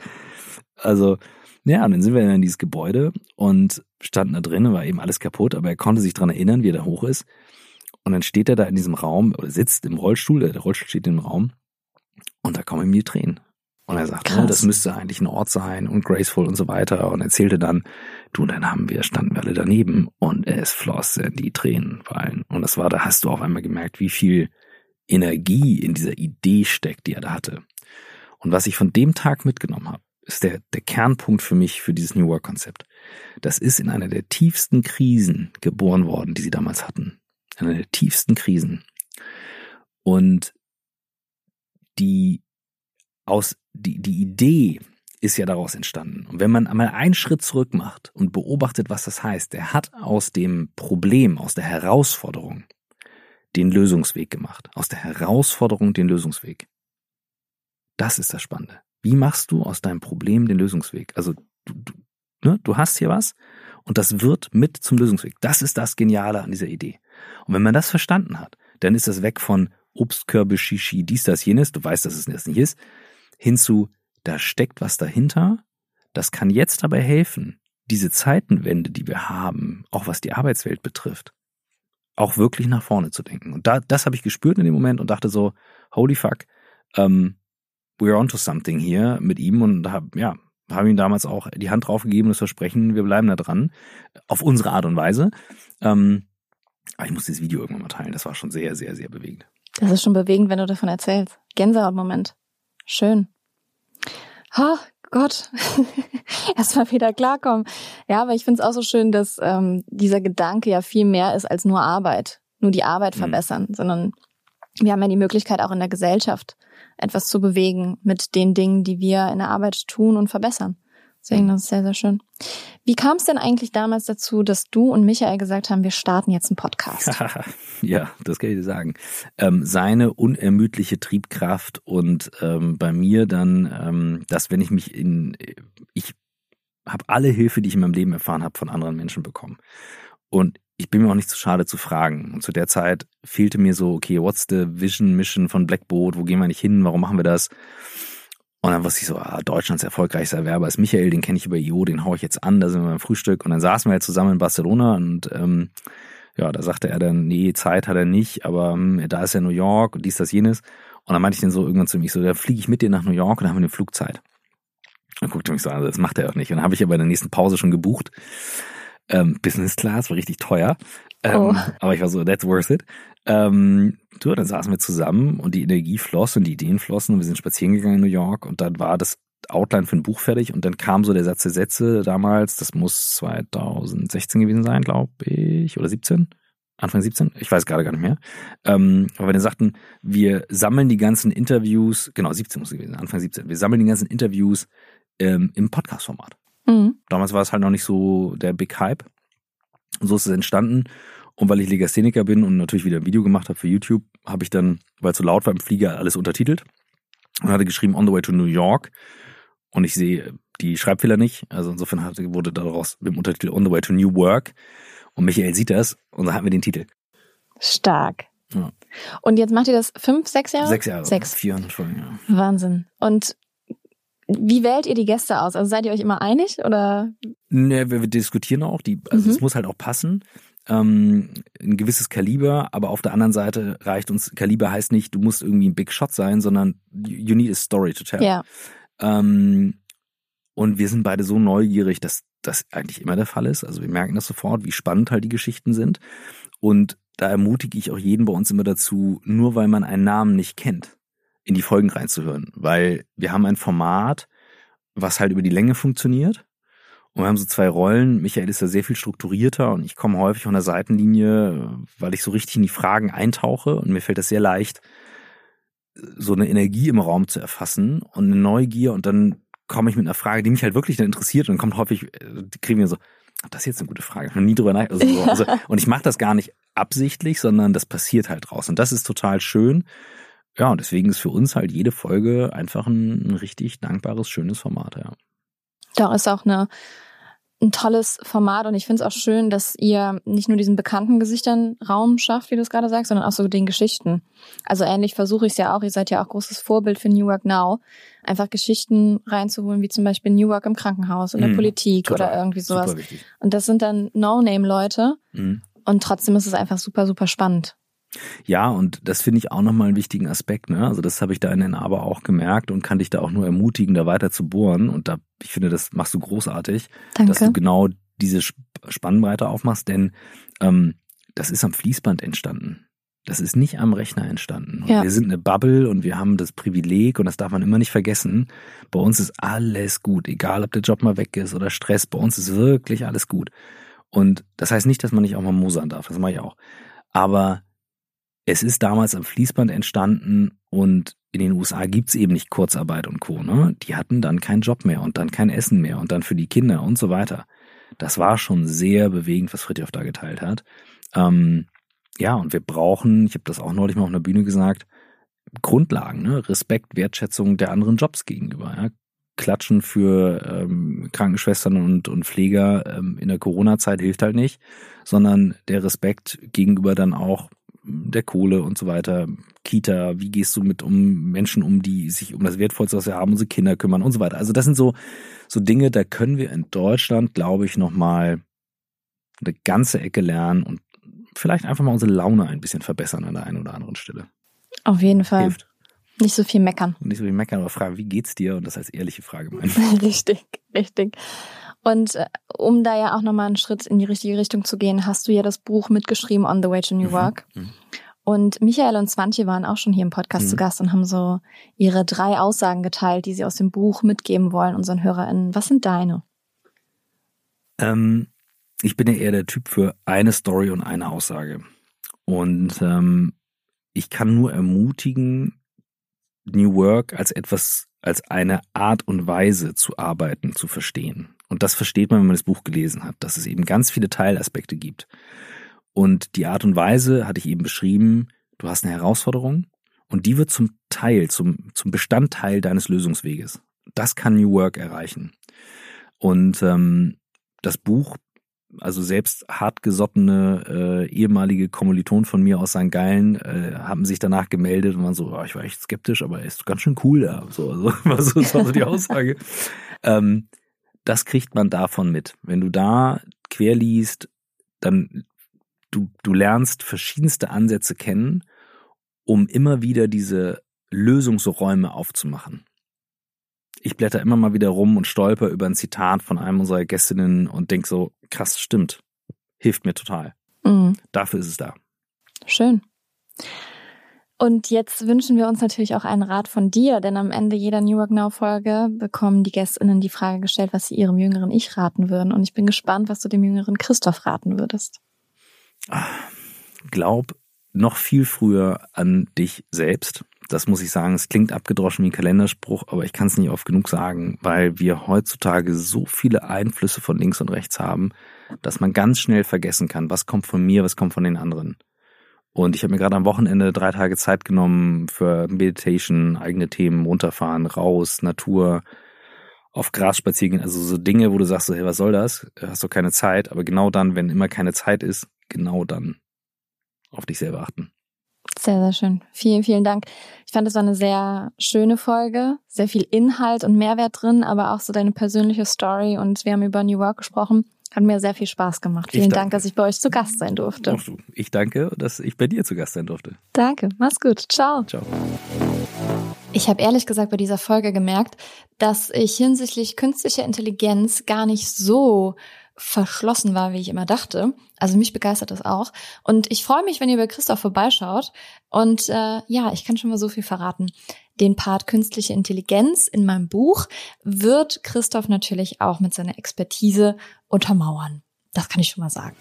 Also, ja, und dann sind wir dann in dieses Gebäude und standen da drin, war eben alles kaputt, aber er konnte sich dran erinnern, wie er da hoch ist. Und dann steht er da in diesem Raum oder sitzt im Rollstuhl, der Rollstuhl steht im Raum und da kommen ihm die Tränen. Und er sagt, oh, das müsste eigentlich ein Ort sein und graceful und so weiter. Und erzählte dann, du, dann haben wir, standen wir alle daneben und es flossen die Tränen fallen. Und das war, da hast du auf einmal gemerkt, wie viel Energie in dieser Idee steckt, die er da hatte. Und was ich von dem Tag mitgenommen habe, ist der, der Kernpunkt für mich für dieses New Work Konzept. Das ist in einer der tiefsten Krisen geboren worden, die sie damals hatten einer der tiefsten Krisen. Und die aus, die, die Idee ist ja daraus entstanden. Und wenn man einmal einen Schritt zurück macht und beobachtet, was das heißt, er hat aus dem Problem, aus der Herausforderung den Lösungsweg gemacht. Aus der Herausforderung den Lösungsweg. Das ist das Spannende. Wie machst du aus deinem Problem den Lösungsweg? Also du, du, ne, du hast hier was und das wird mit zum Lösungsweg. Das ist das Geniale an dieser Idee. Und wenn man das verstanden hat, dann ist das weg von Obstkörbe, Shishi, dies, das, jenes, du weißt, dass es das nicht ist, hinzu, da steckt was dahinter, das kann jetzt dabei helfen, diese Zeitenwende, die wir haben, auch was die Arbeitswelt betrifft, auch wirklich nach vorne zu denken. Und da, das habe ich gespürt in dem Moment und dachte so, holy fuck, um, we're onto something hier mit ihm und habe ja, habe ihm damals auch die Hand draufgegeben, das Versprechen, wir bleiben da dran, auf unsere Art und Weise. Ähm, aber ich muss dieses Video irgendwann mal teilen, das war schon sehr, sehr, sehr bewegend. Das ist schon bewegend, wenn du davon erzählst. Gänsehaut-Moment. Schön. Ha, Gott, *laughs* erstmal wieder klarkommen. Ja, aber ich finde es auch so schön, dass ähm, dieser Gedanke ja viel mehr ist als nur Arbeit, nur die Arbeit mhm. verbessern, sondern wir haben ja die Möglichkeit auch in der Gesellschaft etwas zu bewegen mit den Dingen, die wir in der Arbeit tun und verbessern. Deswegen, das ist sehr, sehr schön. Wie kam es denn eigentlich damals dazu, dass du und Michael gesagt haben, wir starten jetzt einen Podcast? *laughs* ja, das kann ich dir sagen. Ähm, seine unermüdliche Triebkraft und ähm, bei mir dann, ähm, dass wenn ich mich in, ich habe alle Hilfe, die ich in meinem Leben erfahren habe, von anderen Menschen bekommen. Und ich bin mir auch nicht zu schade zu fragen. Und zu der Zeit fehlte mir so, okay, what's the vision, mission von Blackboard? Wo gehen wir nicht hin? Warum machen wir das? Und dann wusste ich so, ah, Deutschlands erfolgreichster Werber ist Michael, den kenne ich über IO, den hau ich jetzt an, da sind wir beim Frühstück. Und dann saßen wir halt zusammen in Barcelona und ähm, ja, da sagte er dann, nee, Zeit hat er nicht, aber ähm, da ist ja New York und dies, das, jenes. Und dann meinte ich dann so irgendwann zu mir, so, da fliege ich mit dir nach New York und dann haben wir eine Flugzeit. Dann guckte mich so an, das macht er auch nicht. Und dann habe ich aber in der nächsten Pause schon gebucht. Ähm, Business Class war richtig teuer. Ähm, oh. Aber ich war so, that's worth it. Ähm, du, dann saßen wir zusammen und die Energie floss und die Ideen flossen und wir sind spazieren gegangen in New York und dann war das Outline für ein Buch fertig und dann kam so der Satz der Sätze damals, das muss 2016 gewesen sein, glaube ich, oder 17. Anfang 17, ich weiß gerade gar nicht mehr. Ähm, aber wenn wir sagten, wir sammeln die ganzen Interviews, genau, 17 muss es gewesen sein, Anfang 17, wir sammeln die ganzen Interviews ähm, im Podcast-Format. Mhm. Damals war es halt noch nicht so der Big Hype. Und so ist es entstanden. Und weil ich Legastheniker bin und natürlich wieder ein Video gemacht habe für YouTube, habe ich dann, weil es so laut war im Flieger, alles untertitelt und hatte geschrieben On the way to New York. Und ich sehe die Schreibfehler nicht. Also insofern hatte, wurde daraus mit dem Untertitel On the way to New Work. Und Michael sieht das und dann hatten wir den Titel. Stark. Ja. Und jetzt macht ihr das fünf, sechs Jahre? Sechs Jahre. Sechs. 400 Folgen, ja. Wahnsinn. Und wie wählt ihr die Gäste aus? Also seid ihr euch immer einig oder? Ne, wir, wir diskutieren auch. Die, also mhm. es muss halt auch passen ähm, ein gewisses Kaliber, aber auf der anderen Seite reicht uns, Kaliber heißt nicht, du musst irgendwie ein Big Shot sein, sondern you need a story to tell. Ja. Ähm, und wir sind beide so neugierig, dass das eigentlich immer der Fall ist. Also wir merken das sofort, wie spannend halt die Geschichten sind. Und da ermutige ich auch jeden bei uns immer dazu, nur weil man einen Namen nicht kennt, in die Folgen reinzuhören. Weil wir haben ein Format, was halt über die Länge funktioniert und wir haben so zwei Rollen. Michael ist ja sehr viel strukturierter und ich komme häufig von der Seitenlinie, weil ich so richtig in die Fragen eintauche und mir fällt das sehr leicht, so eine Energie im Raum zu erfassen und eine Neugier und dann komme ich mit einer Frage, die mich halt wirklich dann interessiert und dann kommt häufig, die kriegen wir so, das ist jetzt eine gute Frage, ich habe nie drüber nachgedacht. Also, also, *laughs* und ich mache das gar nicht absichtlich, sondern das passiert halt draus und das ist total schön. Ja, und deswegen ist für uns halt jede Folge einfach ein, ein richtig dankbares, schönes Format, ja. Da ist auch eine, ein tolles Format und ich finde es auch schön, dass ihr nicht nur diesen bekannten Gesichtern Raum schafft, wie du es gerade sagst, sondern auch so den Geschichten. Also ähnlich versuche ich es ja auch, ihr seid ja auch großes Vorbild für New Work Now, einfach Geschichten reinzuholen, wie zum Beispiel New Work im Krankenhaus, in der mhm, Politik total, oder irgendwie sowas. Und das sind dann No-Name-Leute mhm. und trotzdem ist es einfach super, super spannend. Ja, und das finde ich auch nochmal einen wichtigen Aspekt. Ne? Also das habe ich da in den Aber auch gemerkt und kann dich da auch nur ermutigen, da weiter zu bohren. Und da, ich finde, das machst du großartig, Danke. dass du genau diese Spannbreite aufmachst, denn ähm, das ist am Fließband entstanden. Das ist nicht am Rechner entstanden. Ja. Wir sind eine Bubble und wir haben das Privileg, und das darf man immer nicht vergessen, bei uns ist alles gut, egal ob der Job mal weg ist oder Stress, bei uns ist wirklich alles gut. Und das heißt nicht, dass man nicht auch mal mosern darf, das mache ich auch. Aber es ist damals am Fließband entstanden und in den USA gibt's eben nicht Kurzarbeit und Co. Ne? Die hatten dann keinen Job mehr und dann kein Essen mehr und dann für die Kinder und so weiter. Das war schon sehr bewegend, was Fritjof da geteilt hat. Ähm, ja, und wir brauchen, ich habe das auch neulich mal auf einer Bühne gesagt, Grundlagen, ne? Respekt, Wertschätzung der anderen Jobs gegenüber. Ja? Klatschen für ähm, Krankenschwestern und, und Pfleger ähm, in der Corona-Zeit hilft halt nicht, sondern der Respekt gegenüber dann auch der Kohle und so weiter, Kita, wie gehst du mit um Menschen um, die sich um das Wertvollste, was wir haben, unsere Kinder kümmern und so weiter. Also das sind so, so Dinge, da können wir in Deutschland, glaube ich, nochmal eine ganze Ecke lernen und vielleicht einfach mal unsere Laune ein bisschen verbessern an der einen oder anderen Stelle. Auf jeden Fall. Hilft. Nicht so viel meckern. Und nicht so viel meckern, aber fragen, wie geht's dir? Und das als ehrliche Frage meinen. *laughs* richtig, richtig. Und äh, um da ja auch nochmal einen Schritt in die richtige Richtung zu gehen, hast du ja das Buch mitgeschrieben On the Way to New mhm. Work. Mhm. Und Michael und Swantje waren auch schon hier im Podcast mhm. zu Gast und haben so ihre drei Aussagen geteilt, die sie aus dem Buch mitgeben wollen, unseren HörerInnen. Was sind deine? Ähm, ich bin ja eher der Typ für eine Story und eine Aussage. Und ähm, ich kann nur ermutigen, New Work als etwas, als eine Art und Weise zu arbeiten, zu verstehen. Und das versteht man, wenn man das Buch gelesen hat, dass es eben ganz viele Teilaspekte gibt. Und die Art und Weise hatte ich eben beschrieben, du hast eine Herausforderung und die wird zum Teil, zum, zum Bestandteil deines Lösungsweges. Das kann New Work erreichen. Und ähm, das Buch also selbst hartgesottene äh, ehemalige Kommilitonen von mir aus St. Gallen äh, haben sich danach gemeldet und waren so, oh, ich war echt skeptisch, aber er ist ganz schön cool da. So, also, *laughs* war so, das war so die Aussage. *laughs* ähm, das kriegt man davon mit. Wenn du da quer liest, dann du, du lernst verschiedenste Ansätze kennen, um immer wieder diese Lösungsräume aufzumachen ich blätter immer mal wieder rum und stolper über ein Zitat von einem unserer Gästinnen und denk so, krass, stimmt. Hilft mir total. Mhm. Dafür ist es da. Schön. Und jetzt wünschen wir uns natürlich auch einen Rat von dir, denn am Ende jeder New York Now Folge bekommen die Gästinnen die Frage gestellt, was sie ihrem jüngeren Ich raten würden. Und ich bin gespannt, was du dem jüngeren Christoph raten würdest. Glaub noch viel früher an dich selbst das muss ich sagen, es klingt abgedroschen wie ein Kalenderspruch, aber ich kann es nicht oft genug sagen, weil wir heutzutage so viele Einflüsse von links und rechts haben, dass man ganz schnell vergessen kann, was kommt von mir, was kommt von den anderen. Und ich habe mir gerade am Wochenende drei Tage Zeit genommen für Meditation, eigene Themen, runterfahren, raus, Natur, auf Gras spazieren gehen, also so Dinge, wo du sagst, hey, was soll das? Hast du keine Zeit, aber genau dann, wenn immer keine Zeit ist, genau dann auf dich selber achten. Sehr, sehr schön. Vielen, vielen Dank. Ich fand, es war eine sehr schöne Folge, sehr viel Inhalt und Mehrwert drin, aber auch so deine persönliche Story und wir haben über New Work gesprochen. Hat mir sehr viel Spaß gemacht. Vielen Dank, dass ich bei euch zu Gast sein durfte. Ich danke, dass ich bei dir zu Gast sein durfte. Danke. Mach's gut. Ciao. Ciao. Ich habe ehrlich gesagt bei dieser Folge gemerkt, dass ich hinsichtlich künstlicher Intelligenz gar nicht so verschlossen war, wie ich immer dachte. Also mich begeistert das auch. Und ich freue mich, wenn ihr bei Christoph vorbeischaut. Und äh, ja, ich kann schon mal so viel verraten. Den Part künstliche Intelligenz in meinem Buch wird Christoph natürlich auch mit seiner Expertise untermauern. Das kann ich schon mal sagen.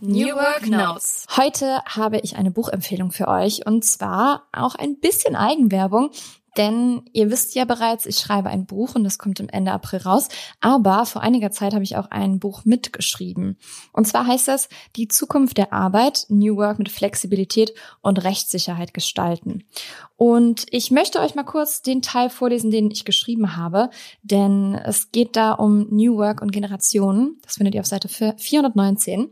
New Work Notes. Heute habe ich eine Buchempfehlung für euch und zwar auch ein bisschen Eigenwerbung, denn ihr wisst ja bereits, ich schreibe ein Buch und das kommt im Ende April raus. Aber vor einiger Zeit habe ich auch ein Buch mitgeschrieben. Und zwar heißt das Die Zukunft der Arbeit, New Work mit Flexibilität und Rechtssicherheit gestalten. Und ich möchte euch mal kurz den Teil vorlesen, den ich geschrieben habe, denn es geht da um New Work und Generationen. Das findet ihr auf Seite 419.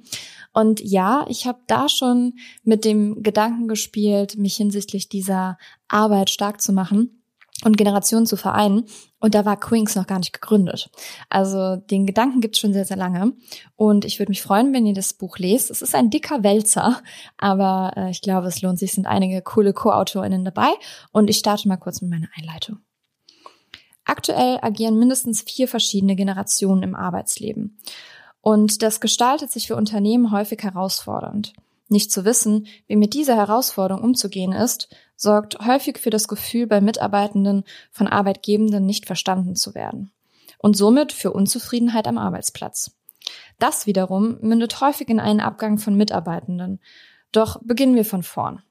Und ja, ich habe da schon mit dem Gedanken gespielt, mich hinsichtlich dieser Arbeit stark zu machen und Generationen zu vereinen. Und da war Quinks noch gar nicht gegründet. Also den Gedanken gibt's schon sehr, sehr lange. Und ich würde mich freuen, wenn ihr das Buch lest. Es ist ein dicker Wälzer, aber äh, ich glaube, es lohnt sich. Es sind einige coole Co-AutorInnen dabei. Und ich starte mal kurz mit meiner Einleitung. Aktuell agieren mindestens vier verschiedene Generationen im Arbeitsleben. Und das gestaltet sich für Unternehmen häufig herausfordernd. Nicht zu wissen, wie mit dieser Herausforderung umzugehen ist, sorgt häufig für das Gefühl bei Mitarbeitenden von Arbeitgebenden nicht verstanden zu werden. Und somit für Unzufriedenheit am Arbeitsplatz. Das wiederum mündet häufig in einen Abgang von Mitarbeitenden. Doch beginnen wir von vorn.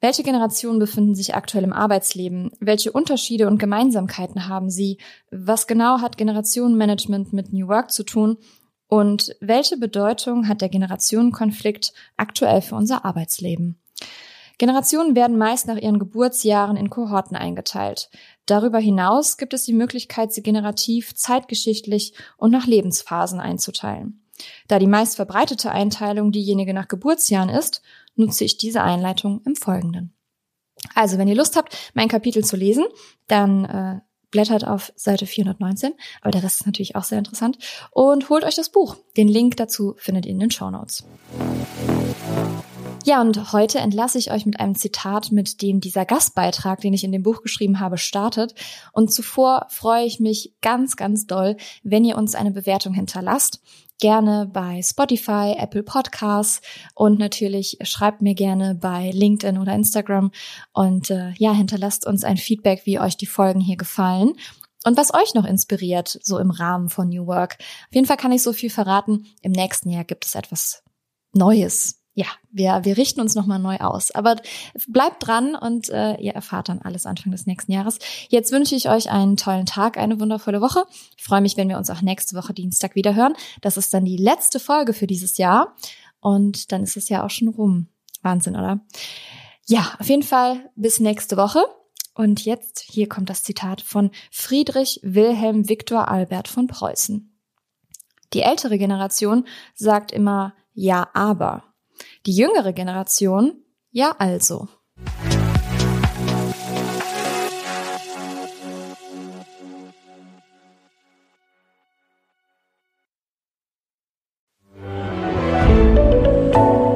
Welche Generationen befinden sich aktuell im Arbeitsleben? Welche Unterschiede und Gemeinsamkeiten haben sie? Was genau hat Generationenmanagement mit New Work zu tun? Und welche Bedeutung hat der Generationenkonflikt aktuell für unser Arbeitsleben? Generationen werden meist nach ihren Geburtsjahren in Kohorten eingeteilt. Darüber hinaus gibt es die Möglichkeit, sie generativ, zeitgeschichtlich und nach Lebensphasen einzuteilen. Da die meist verbreitete Einteilung diejenige nach Geburtsjahren ist, nutze ich diese Einleitung im Folgenden. Also, wenn ihr Lust habt, mein Kapitel zu lesen, dann äh, blättert auf Seite 419, aber der Rest ist natürlich auch sehr interessant und holt euch das Buch. Den Link dazu findet ihr in den Show Notes. Ja, und heute entlasse ich euch mit einem Zitat, mit dem dieser Gastbeitrag, den ich in dem Buch geschrieben habe, startet. Und zuvor freue ich mich ganz, ganz doll, wenn ihr uns eine Bewertung hinterlasst. Gerne bei Spotify, Apple Podcasts und natürlich schreibt mir gerne bei LinkedIn oder Instagram und äh, ja, hinterlasst uns ein Feedback, wie euch die Folgen hier gefallen und was euch noch inspiriert, so im Rahmen von New Work. Auf jeden Fall kann ich so viel verraten. Im nächsten Jahr gibt es etwas Neues, ja, wir, wir richten uns nochmal neu aus. Aber bleibt dran und äh, ihr erfahrt dann alles Anfang des nächsten Jahres. Jetzt wünsche ich euch einen tollen Tag, eine wundervolle Woche. Ich freue mich, wenn wir uns auch nächste Woche Dienstag wieder hören. Das ist dann die letzte Folge für dieses Jahr. Und dann ist es ja auch schon rum. Wahnsinn, oder? Ja, auf jeden Fall bis nächste Woche. Und jetzt, hier kommt das Zitat von Friedrich Wilhelm Viktor Albert von Preußen. Die ältere Generation sagt immer ja, aber. Die jüngere Generation, ja also.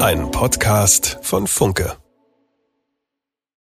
Ein Podcast von Funke.